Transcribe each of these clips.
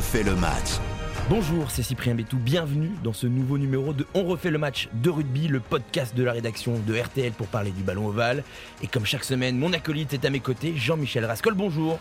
refait le match. Bonjour, c'est Cyprien Bétou, bienvenue dans ce nouveau numéro de On refait le match de rugby, le podcast de la rédaction de RTL pour parler du ballon ovale. Et comme chaque semaine, mon acolyte est à mes côtés, Jean-Michel Rascol, bonjour.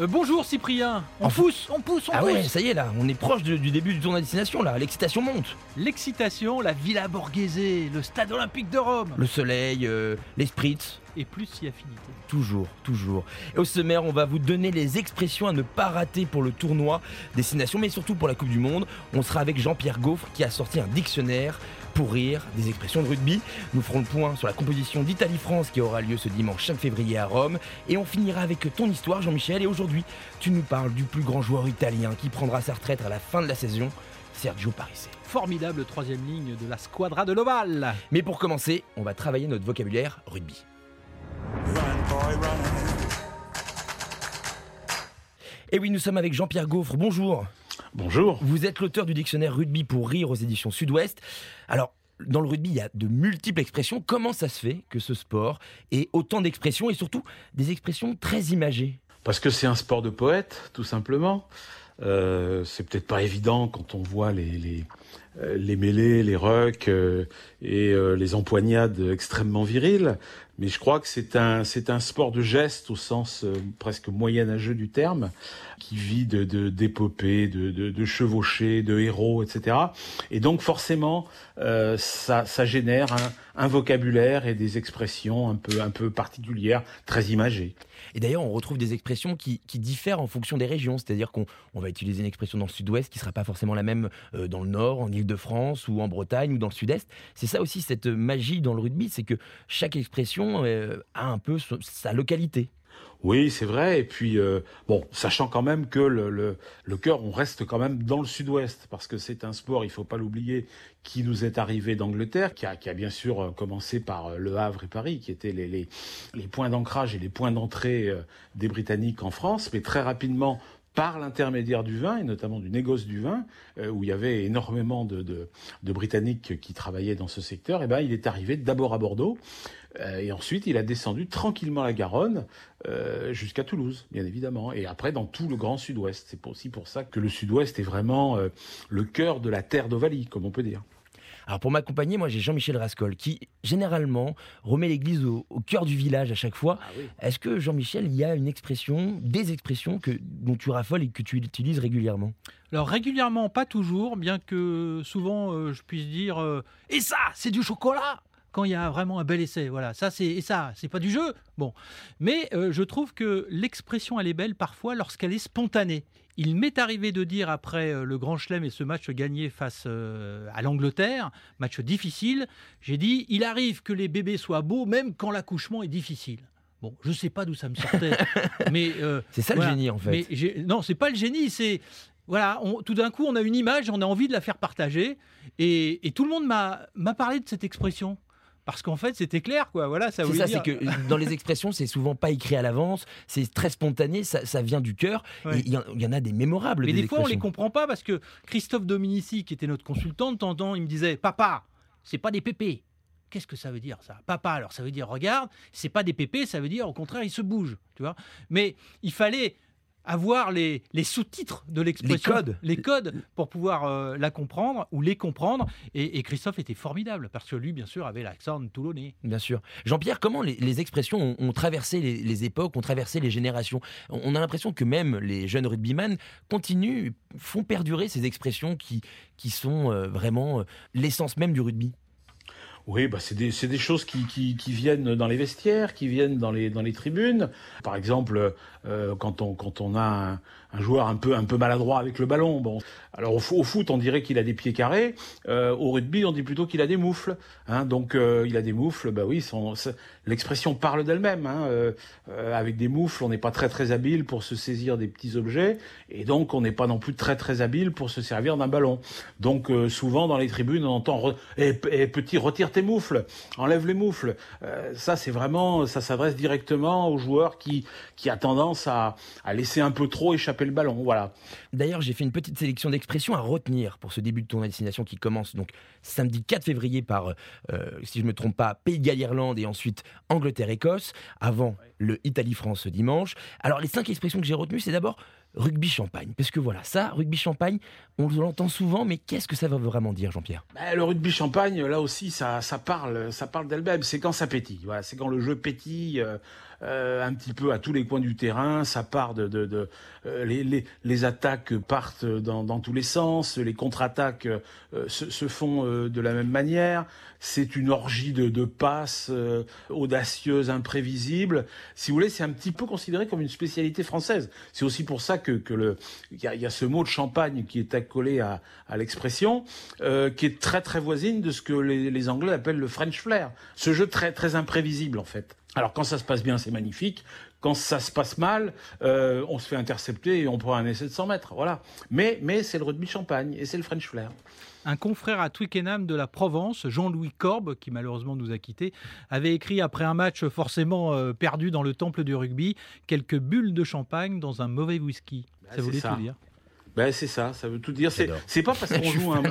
Euh, bonjour Cyprien, on En- pousse, on pousse, on Ah pousse. ouais, ça y est là, on est proche de- du début du tour à destination là, l'excitation monte. L'excitation, la Villa Borghese, le stade olympique de Rome. Le soleil, euh, les spritz, Et plus si affinité. Toujours, toujours. Et au sommaire, on va vous donner les expressions à ne pas rater pour le tournoi Destination, mais surtout pour la Coupe du Monde. On sera avec Jean-Pierre Gaufre qui a sorti un dictionnaire pour rire des expressions de rugby. Nous ferons le point sur la composition d'Italie-France qui aura lieu ce dimanche 5 février à Rome. Et on finira avec ton histoire, Jean-Michel. Et aujourd'hui, tu nous parles du plus grand joueur italien qui prendra sa retraite à la fin de la saison, Sergio Parisse. Formidable troisième ligne de la squadra de l'Oval. Mais pour commencer, on va travailler notre vocabulaire rugby. Et oui, nous sommes avec Jean-Pierre Gaufre. Bonjour. Bonjour. Vous êtes l'auteur du dictionnaire Rugby pour rire aux éditions Sud-Ouest. Alors, dans le rugby, il y a de multiples expressions. Comment ça se fait que ce sport ait autant d'expressions et surtout des expressions très imagées? Parce que c'est un sport de poète, tout simplement. Euh, c'est peut-être pas évident quand on voit les, les, euh, les mêlées, les rucks euh, et euh, les empoignades extrêmement viriles. Mais je crois que c'est un, c'est un sport de geste au sens euh, presque moyenâgeux du terme, qui vit de, d'épopées, de, de, de chevauchées, de héros, etc. Et donc forcément, euh, ça, ça génère un, un vocabulaire et des expressions un peu, un peu particulières, très imagées. Et d'ailleurs, on retrouve des expressions qui, qui diffèrent en fonction des régions. C'est-à-dire qu'on on va utiliser une expression dans le sud-ouest qui ne sera pas forcément la même euh, dans le nord, en Ile-de-France ou en Bretagne ou dans le sud-est. C'est ça aussi cette magie dans le rugby, c'est que chaque expression euh, a un peu sa localité. Oui, c'est vrai. Et puis, euh, bon, sachant quand même que le, cœur, on reste quand même dans le sud-ouest, parce que c'est un sport, il faut pas l'oublier, qui nous est arrivé d'Angleterre, qui a, bien sûr euh, commencé par Le Havre et Paris, qui étaient les, points d'ancrage et les points d'entrée des Britanniques en France, mais très rapidement, par l'intermédiaire du vin, et notamment du négoce du vin, où il y avait énormément de, de, Britanniques qui travaillaient dans ce secteur, et ben, il est arrivé d'abord à Bordeaux, et ensuite il a descendu tranquillement la Garonne, euh, jusqu'à Toulouse, bien évidemment, et après dans tout le grand sud-ouest. C'est aussi pour ça que le sud-ouest est vraiment euh, le cœur de la terre d'Ovalie, comme on peut dire. Alors pour m'accompagner, moi j'ai Jean-Michel Rascol qui généralement remet l'église au, au cœur du village à chaque fois. Est-ce que Jean-Michel, il y a une expression, des expressions que, dont tu raffoles et que tu utilises régulièrement? Alors régulièrement, pas toujours, bien que souvent euh, je puisse dire euh, et ça, c'est du chocolat quand il y a vraiment un bel essai. Voilà, ça c'est et ça, c'est pas du jeu. Bon, mais euh, je trouve que l'expression elle est belle parfois lorsqu'elle est spontanée. Il m'est arrivé de dire après euh, le Grand Chelem et ce match gagné face euh, à l'Angleterre, match difficile, j'ai dit il arrive que les bébés soient beaux même quand l'accouchement est difficile. Bon, je sais pas d'où ça me sortait, mais C'est ça voilà. le génie en fait. mais non, c'est pas le génie, c'est voilà, on- tout d'un coup on a une image, on a envie de la faire partager, et, et tout le monde m'a parlé de cette expression parce qu'en fait c'était clair quoi. Voilà, ça C'est ça, dire. c'est que dans les expressions, c'est souvent pas écrit à l'avance, c'est très spontané, ça, ça vient du cœur. Ouais. Et Il y, en- il y en a des mémorables. Mais des fois on les comprend pas parce que Christophe Dominici, qui était notre consultant, de temps en temps, il me disait Papa, c'est pas des pépés. Qu'est-ce que ça veut dire ça? Papa, alors ça veut dire regarde, c'est pas des pépés, ça veut dire au contraire, il se bouge, tu vois. Mais il fallait avoir les, les sous-titres de l'expression, codes. les codes pour pouvoir euh, la comprendre ou les comprendre. Et, et Christophe était formidable parce que lui, bien sûr, avait l'accent toulonnais. Bien sûr. Jean-Pierre, comment les, les expressions ont, ont traversé les, les époques, ont traversé les générations? On on a l'impression que même les jeunes rugbyman continuent, font perdurer ces expressions qui, qui sont euh, vraiment euh, l'essence même du rugby. Oui, bah c'est des, choses qui, viennent dans les vestiaires, qui viennent dans les, dans les tribunes. Par exemple, euh, quand, on, quand on a un, un joueur un peu, un peu maladroit avec le ballon, bon, alors au, fo- au foot, on dirait qu'il a des pieds carrés. Euh, au rugby, on dit plutôt qu'il a des moufles. Hein, donc, euh, il a des moufles, bah oui, l'expression parle d'elle-même. Hein, euh, euh, avec des moufles, on n'est pas très très habile pour se saisir des petits objets, et donc on n'est pas non plus très très habile pour se servir d'un ballon. Donc, euh, souvent dans les tribunes, on entend Eh, eh, petit, retire tes moufles, enlève les moufles. Euh, ça, c'est vraiment, ça s'adresse directement aux joueurs qui qui a tendance à, à laisser un peu trop échapper le ballon. Voilà. D'ailleurs, j'ai fait une petite sélection d'expressions à retenir pour ce début de tournoi destination qui commence donc samedi 4 février par, euh, si je ne me trompe pas, Pays de Galles-Irlande et ensuite Angleterre-Écosse, avant le Italie-France dimanche. Alors, les cinq expressions que j'ai retenues, c'est d'abord rugby champagne. Parce que voilà, ça, rugby champagne, on l'entend souvent, mais qu'est-ce que ça veut vraiment dire, Jean-Pierre? Ben, Le rugby champagne, là aussi, ça, ça parle, ça parle d'elle-même. C'est quand ça pétille. Voilà, c'est quand le jeu pétille. Euh, euh, un petit peu à tous les coins du terrain. Ça part de, de, de euh, les, les, les, attaques partent dans, dans, tous les sens, les contre-attaques euh, se, se, font de la même manière. C'est une orgie de, de passes audacieuses, imprévisibles. Si vous voulez, c'est un petit peu considéré comme une spécialité française. C'est aussi pour ça que, que il y a, y a, ce mot de champagne qui est accolé à, à l'expression, qui est très très voisine de ce que les, les Anglais appellent le French flair. Ce jeu très très imprévisible en fait. Alors quand ça se passe bien, c'est magnifique. Quand ça se passe mal, euh, on se fait intercepter et on prend un essai de 100 mètres. Voilà. Mais, mais c'est le rugby champagne et c'est le French flair. Un confrère à Twickenham de la Provence, Jean-Louis Corbe, qui malheureusement nous a quittés, avait écrit après un match forcément euh, perdu dans le temple du rugby quelques bulles de champagne dans un mauvais whisky. Bah, ça voulait tout dire. Ben c'est ça, ça veut tout dire. C'est pas parce qu'on joue un,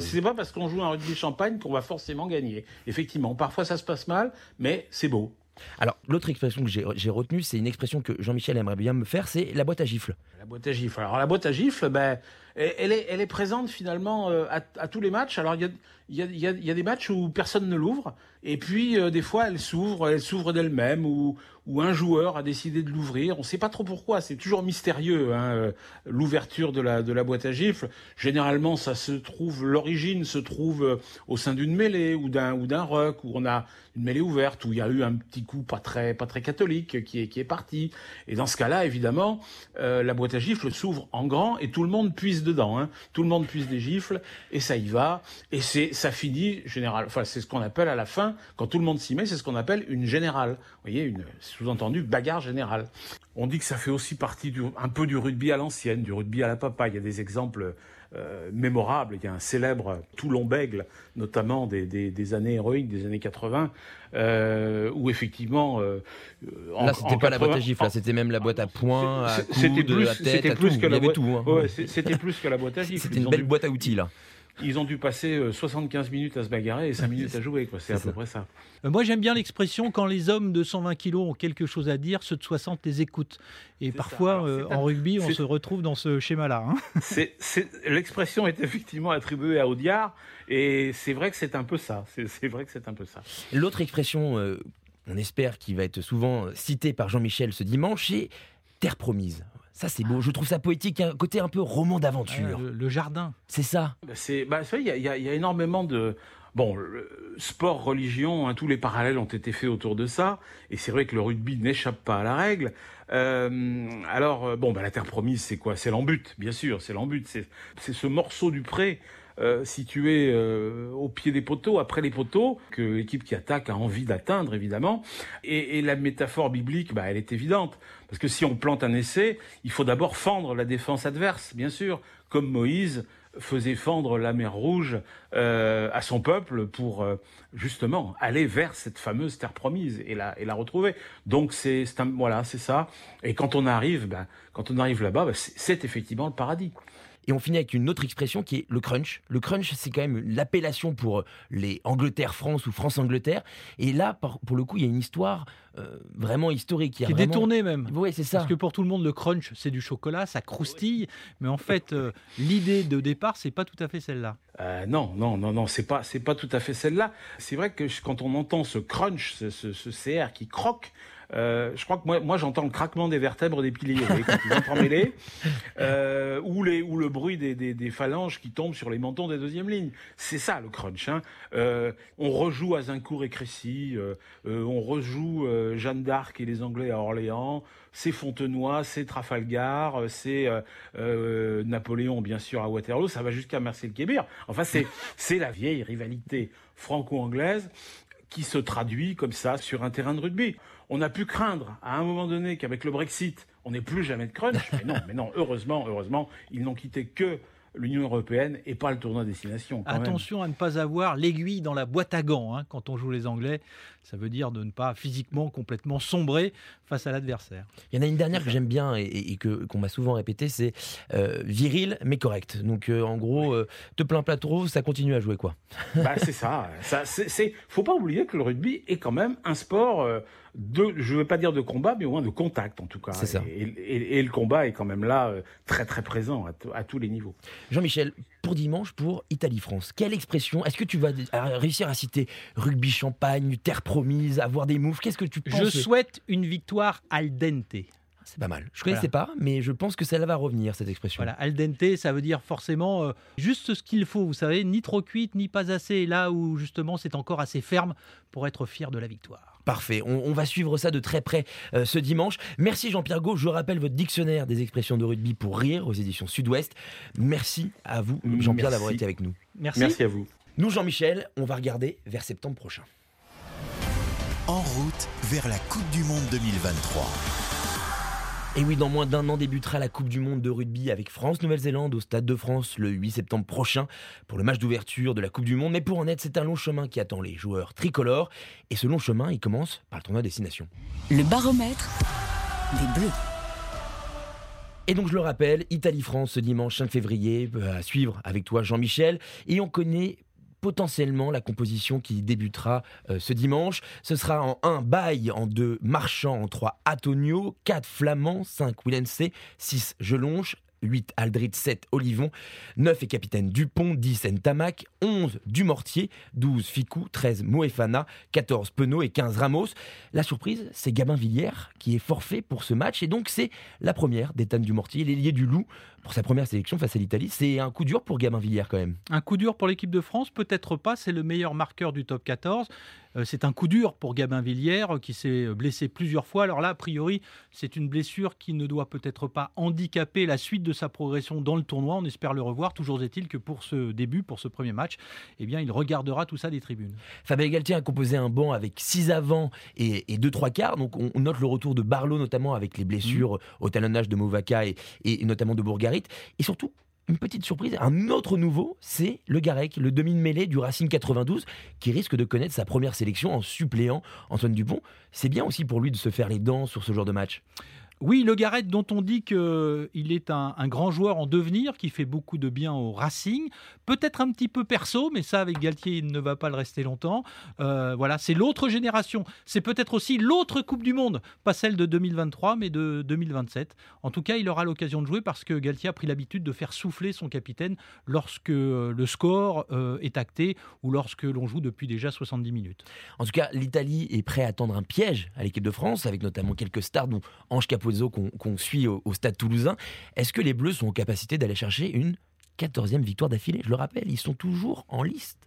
c'est pas parce qu'on joue un rugby champagne qu'on va forcément gagner. Effectivement, parfois ça se passe mal, mais c'est beau. Alors, l'autre expression que j'ai retenue, c'est une expression que Jean-Michel aimerait bien me faire, c'est la boîte à gifles. La boîte à gifles. Alors, la boîte à gifles, ben, elle, est, elle est présente finalement euh, à, tous les matchs. Alors, il y a, il y, a, y, a, des matchs où personne ne l'ouvre, et puis euh, des fois elle s'ouvre, elle s'ouvre d'elle-même, ou, ou un joueur a décidé de l'ouvrir. On ne sait pas trop pourquoi, c'est toujours mystérieux hein, euh, l'ouverture de la, de la boîte à gifles. Généralement, ça se trouve, l'origine se trouve au sein d'une mêlée ou d'un ou d'un ruck où on a une mêlée ouverte où il y a eu un petit coup pas très pas très catholique qui est qui est parti. Et dans ce cas-là, évidemment, la boîte à gifles s'ouvre en grand et tout le monde puise dedans. Hein. Tout le monde puise des gifles et ça y va. Et c'est ça finit général. Enfin, c'est ce qu'on appelle à la fin, quand tout le monde s'y met, c'est ce qu'on appelle une générale. Vous voyez, une sous-entendu bagarre générale. On dit que ça fait aussi partie du, un peu du rugby à l'ancienne, du rugby à la papa. Il y a des exemples euh, mémorables. Il y a un célèbre Toulon-Bègle, notamment des, des, des, années héroïques, des années 80, euh, où effectivement. Euh, là, c'était pas la boîte à gifles, là, c'était même la boîte à poing, à coude, plus, à tête, plus tout. Que la boîte... tout. Hein. Ouais, c'était plus que la boîte à gifles. C'était une belle boîte à outils, là. Ils ont dû passer 75 minutes à se bagarrer et 5 minutes à jouer. C'est à peu près ça. Moi, j'aime bien l'expression quand les hommes de 120 kilos ont quelque chose à dire, ceux de 60 les écoutent. Et parfois, Alors, euh, en rugby, on se retrouve dans ce schéma-là. Hein. L'expression est effectivement attribuée à Audiard. Et c'est vrai que c'est un peu ça. C'est vrai que c'est un peu ça. L'autre expression, euh, on espère, qui va être souvent citée par Jean-Michel ce dimanche, c'est terre promise. Ça, c'est beau. Je trouve ça poétique, un côté un peu roman d'aventure. le, le, jardin. C'est ça. C'est, bah, il y, y, a énormément de. Bon, sport, religion, hein, tous les parallèles ont été faits autour de ça, et c'est vrai que le rugby n'échappe pas à la règle. Euh, alors, bon, bah, la terre promise, c'est quoi? C'est l'embut, bien sûr, c'est l'embut, c'est ce morceau du pré euh, situé euh, au pied des poteaux, après les poteaux, que l'équipe qui attaque a envie d'atteindre, évidemment. Et, et, la métaphore biblique, bah, elle est évidente. Parce que si on plante un essai, il faut d'abord fendre la défense adverse, bien sûr, comme Moïse faisait fendre la mer Rouge euh, à son peuple pour euh, justement aller vers cette fameuse terre promise et la, et la retrouver. Donc c'est voilà, c'est ça. Et quand on arrive, ben, quand on arrive là-bas, ben, c'est effectivement le paradis. Et on finit avec une autre expression qui est le crunch. Le crunch, c'est quand même l'appellation pour les Angleterre-France ou France-Angleterre. Et là, pour le coup, il y a une histoire euh, vraiment historique. qui est vraiment... détournée même. Oui, c'est ça. Parce que pour tout le monde, le crunch, c'est du chocolat, ça croustille. Mais en fait, euh, l'idée de départ, c'est pas tout à fait celle-là. Euh, non, non, non, non, c'est pas, c'est pas tout à fait celle-là. C'est vrai que quand on entend ce crunch, ce, ce, ce CR qui croque, euh, je crois que moi, moi j'entends le craquement des vertèbres des piliers quand ils entremêlés, euh, ou, les, ou le bruit des, des, phalanges qui tombent sur les mentons des deuxièmes lignes. C'est ça le crunch. Hein. Euh, on rejoue Azincourt et Crécy, euh, on rejoue Jeanne d'Arc et les Anglais à Orléans, c'est Fontenoy, c'est Trafalgar, c'est Napoléon bien sûr à Waterloo, ça va jusqu'à Mercy-le-Kébir. Enfin c'est la vieille rivalité franco-anglaise qui se traduit comme ça sur un terrain de rugby. On a pu craindre à un moment donné qu'avec le Brexit, on n'ait plus jamais de crunch. Mais non, mais non, heureusement, heureusement, ils n'ont quitté que l'Union européenne et pas le tournoi destination. Attention même. à ne pas avoir l'aiguille dans la boîte à gants hein, quand on joue les Anglais. Ça veut dire de ne pas physiquement complètement sombrer face à l'adversaire. Il y en a une dernière que j'aime bien et, et que qu'on m'a souvent répété, c'est euh, viril mais correct. Donc euh, en gros, euh, te plains pas trop, ça continue à jouer quoi. Bah, c'est ça. ça c'est, faut pas oublier que le rugby est quand même un sport de, je ne veux pas dire de combat, mais au moins de contact en tout cas. C'est ça. Et, le combat est quand même là euh, très très présent à, tous les niveaux. Jean-Michel, pour dimanche, pour Italie-France, quelle expression Est-ce que tu vas réussir à citer rugby champagne, terre promise, avoir des moves Qu'est-ce que tu penses? Je souhaite une victoire al dente. C'est pas mal. Je ne connaissais pas, mais je pense que celle-là va revenir, cette expression. Voilà, al dente, ça veut dire forcément euh, juste ce qu'il faut, vous savez, ni trop cuite, ni pas assez, là où justement c'est encore assez ferme pour être fier de la victoire. Parfait, on, va suivre ça de très près euh, ce dimanche. Merci Jean-Pierre Gau, je rappelle votre dictionnaire des expressions de rugby pour rire aux éditions Sud-Ouest. Merci à vous Jean-Pierre d'avoir été avec nous. Merci. Merci à vous. Nous Jean-Michel, on va regarder vers septembre prochain. En route vers la Coupe du Monde 2023. Et oui, dans moins d'un an débutera la Coupe du Monde de rugby avec France-Nouvelle-Zélande au Stade de France le 8 septembre prochain pour le match d'ouverture de la Coupe du Monde. Mais pour en être, c'est un long chemin qui attend les joueurs tricolores. Et ce long chemin, il commence par le tournoi Destination. Le baromètre des Bleus. Et donc je le rappelle, Italie-France ce dimanche 5 février, euh, à suivre avec toi Jean-Michel. Et on connaît potentiellement la composition qui débutera euh, ce dimanche. Ce sera en 1 Baye, en 2 Marchand, en 3 Atonio, 4 Flamand, 5 Willense, 6 Gelonche, 8 Aldrit, 7 Olivon, 9 est capitaine Dupont, 10 Ntamak, 11 Dumortier, 12 Ficou, 13 Moefana, 14 Penaud et 15 Ramos. La surprise, c'est Gabin Villière qui est forfait pour ce match et donc c'est la première d'Ethan Dumortier, l'ailier du Loup pour sa première sélection face à l'Italie. C'est un coup dur pour Gabin Villière quand même. Un coup dur pour l'équipe de France, peut-être pas, c'est le meilleur marqueur du top 14. Euh, c'est un coup dur pour Gabin Villière qui s'est blessé plusieurs fois. Alors là, a priori, c'est une blessure qui ne doit peut-être pas handicaper la suite de sa progression dans le tournoi. On espère le revoir. Toujours est-il que pour ce début, pour ce premier match, eh bien, il regardera tout ça des tribunes. Fabien Galtier a composé un banc avec 6 avant et, 2 trois quarts. Donc on, note le retour de Barlow notamment avec les blessures au talonnage de Movaca et, et notamment de Bourgarit. Et surtout, une petite surprise, un autre nouveau, c'est le Garec, le demi-mêlée du Racing 92, qui risque de connaître sa première sélection en suppléant Antoine Dupont. C'est bien aussi pour lui de se faire les dents sur ce genre de match. Oui, Le Garrett, dont on dit qu'il est un, grand joueur en devenir, qui fait beaucoup de bien au Racing. Peut-être un petit peu perso, mais ça, avec Galtier, il ne va pas le rester longtemps. Euh, voilà, c'est l'autre génération. C'est peut-être aussi l'autre Coupe du Monde, pas celle de 2023, mais de 2027. En tout cas, il aura l'occasion de jouer parce que Galtier a pris l'habitude de faire souffler son capitaine lorsque euh, le score euh, est acté ou lorsque l'on joue depuis déjà 70 minutes. En tout cas, l'Italie est prêt à attendre un piège à l'équipe de France, avec notamment quelques stars, dont Ange Capot qu'on suit au, stade toulousain. Est-ce que les Bleus sont en capacité d'aller chercher une 14e victoire d'affilée? Je le rappelle, ils sont toujours en liste.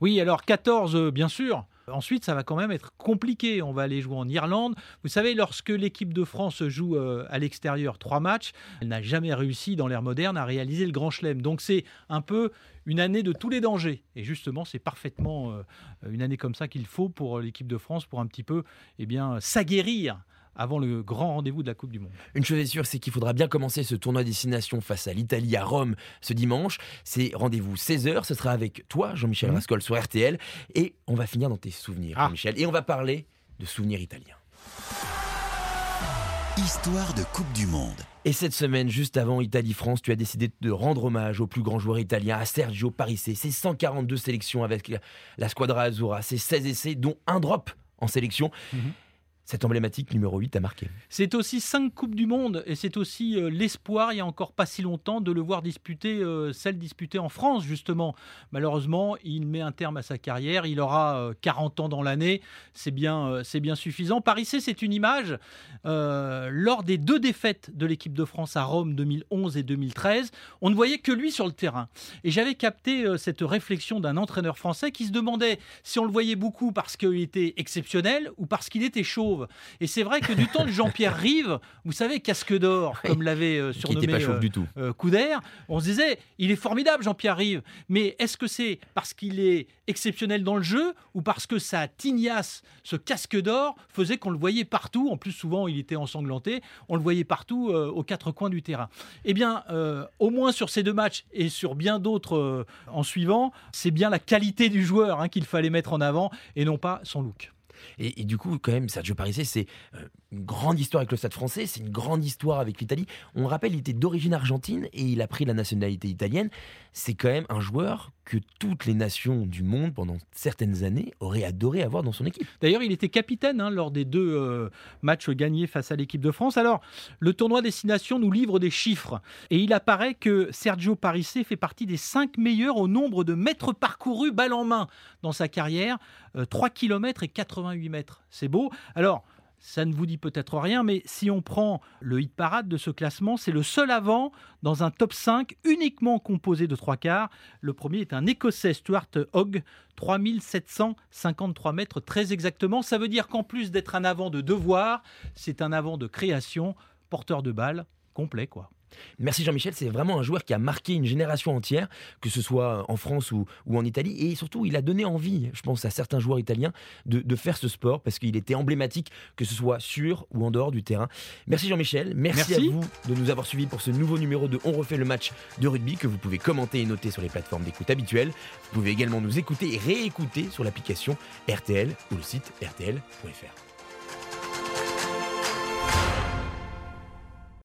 Oui, alors 14, euh, bien sûr. Ensuite, ça va quand même être compliqué. On va aller jouer en Irlande. Vous savez, lorsque l'équipe de France joue euh, à l'extérieur trois matchs, elle n'a jamais réussi dans l'ère moderne à réaliser le Grand Chelem. Donc c'est un peu une année de tous les dangers. Et justement, c'est parfaitement euh, une année comme ça qu'il faut pour l'équipe de France pour un petit peu eh s'aguerrir avant le grand rendez-vous de la Coupe du Monde. Une chose est sûre, c'est qu'il faudra bien commencer ce tournoi destination face à l'Italie à Rome ce dimanche. C'est rendez-vous 16h, ce sera avec toi, Jean-Michel mmh. Rascol, sur RTL. Et on va finir dans tes souvenirs, ah. Jean-Michel. Et on va parler de souvenirs italiens. Histoire de Coupe du Monde. Et cette semaine, juste avant Italie-France, tu as décidé de rendre hommage au plus grand joueur italien, à Sergio Parisse. Ses 142 sélections avec la Squadra Azzurra, ses 16 essais, dont un drop en sélection. Mmh cette emblématique numéro 8 a marqué. C'est aussi cinq Coupes du Monde et c'est aussi euh, l'espoir, il n'y a encore pas si longtemps, de le voir disputer, euh, celle disputée en France justement. Malheureusement, il met un terme à sa carrière, il aura 40 euh, ans dans l'année, c'est bien, c'est bien suffisant. Paris C, c'est une image. lors des deux défaites de l'équipe de France à Rome 2011 et 2013, on ne voyait que lui sur le terrain. Et j'avais capté cette réflexion d'un entraîneur français qui se demandait si on le voyait beaucoup parce qu'il était exceptionnel ou parce qu'il était chauve. Et c'est vrai que du temps de Jean-Pierre Rive, vous savez, casque d'or, comme l'avait euh, surnommé pas euh, du tout. Euh, on se disait, il est formidable Jean-Pierre Rive, mais est-ce que c'est parce qu'il est exceptionnel dans le jeu ou parce que sa tignasse, ce casque d'or, faisait qu'on le voyait partout, en plus souvent il était ensanglanté, on le voyait partout aux quatre coins du terrain. Eh bien, au moins sur ces deux matchs et sur bien d'autres en suivant, c'est bien la qualité du joueur hein, qu'il fallait mettre en avant et non pas son look. Et, du coup, quand même, Sergio Parisse, c'est euh, une grande histoire avec le Stade français, c'est une grande histoire avec l'Italie. On rappelle, il était d'origine argentine et il a pris la nationalité italienne. C'est quand même un joueur que toutes les nations du monde, pendant certaines années, auraient adoré avoir dans son équipe. D'ailleurs, il était capitaine hein, lors des deux euh, matchs gagnés face à l'équipe de France. Alors, le tournoi Destination nous livre des chiffres. Et il apparaît que Sergio Parissé fait partie des cinq meilleurs au nombre de mètres parcourus balle en main dans sa carrière. 3 km et 88 mètres. C'est beau. Alors, ça ne vous dit peut-être rien, mais si on prend le hit parade de ce classement, c'est le seul avant dans un top 5 uniquement composé de trois quarts. Le premier est un Écossais, Stuart Hogg, 3753 mètres très exactement. Ça veut dire qu'en plus d'être un avant de devoir, c'est un avant de création, porteur de balle, complet quoi. Merci Jean-Michel, c'est vraiment un joueur qui a marqué une génération entière, que ce soit en France ou, en Italie. Et surtout, il a donné envie, je pense, à certains joueurs italiens de, faire ce sport parce qu'il était emblématique, que ce soit sur ou en dehors du terrain. Merci Jean-Michel, merci, à vous de nous avoir suivis pour ce nouveau numéro de On refait le match de rugby que vous pouvez commenter et noter sur les plateformes d'écoute habituelles. Vous pouvez également nous écouter et réécouter sur l'application RTL ou le site rtl.fr.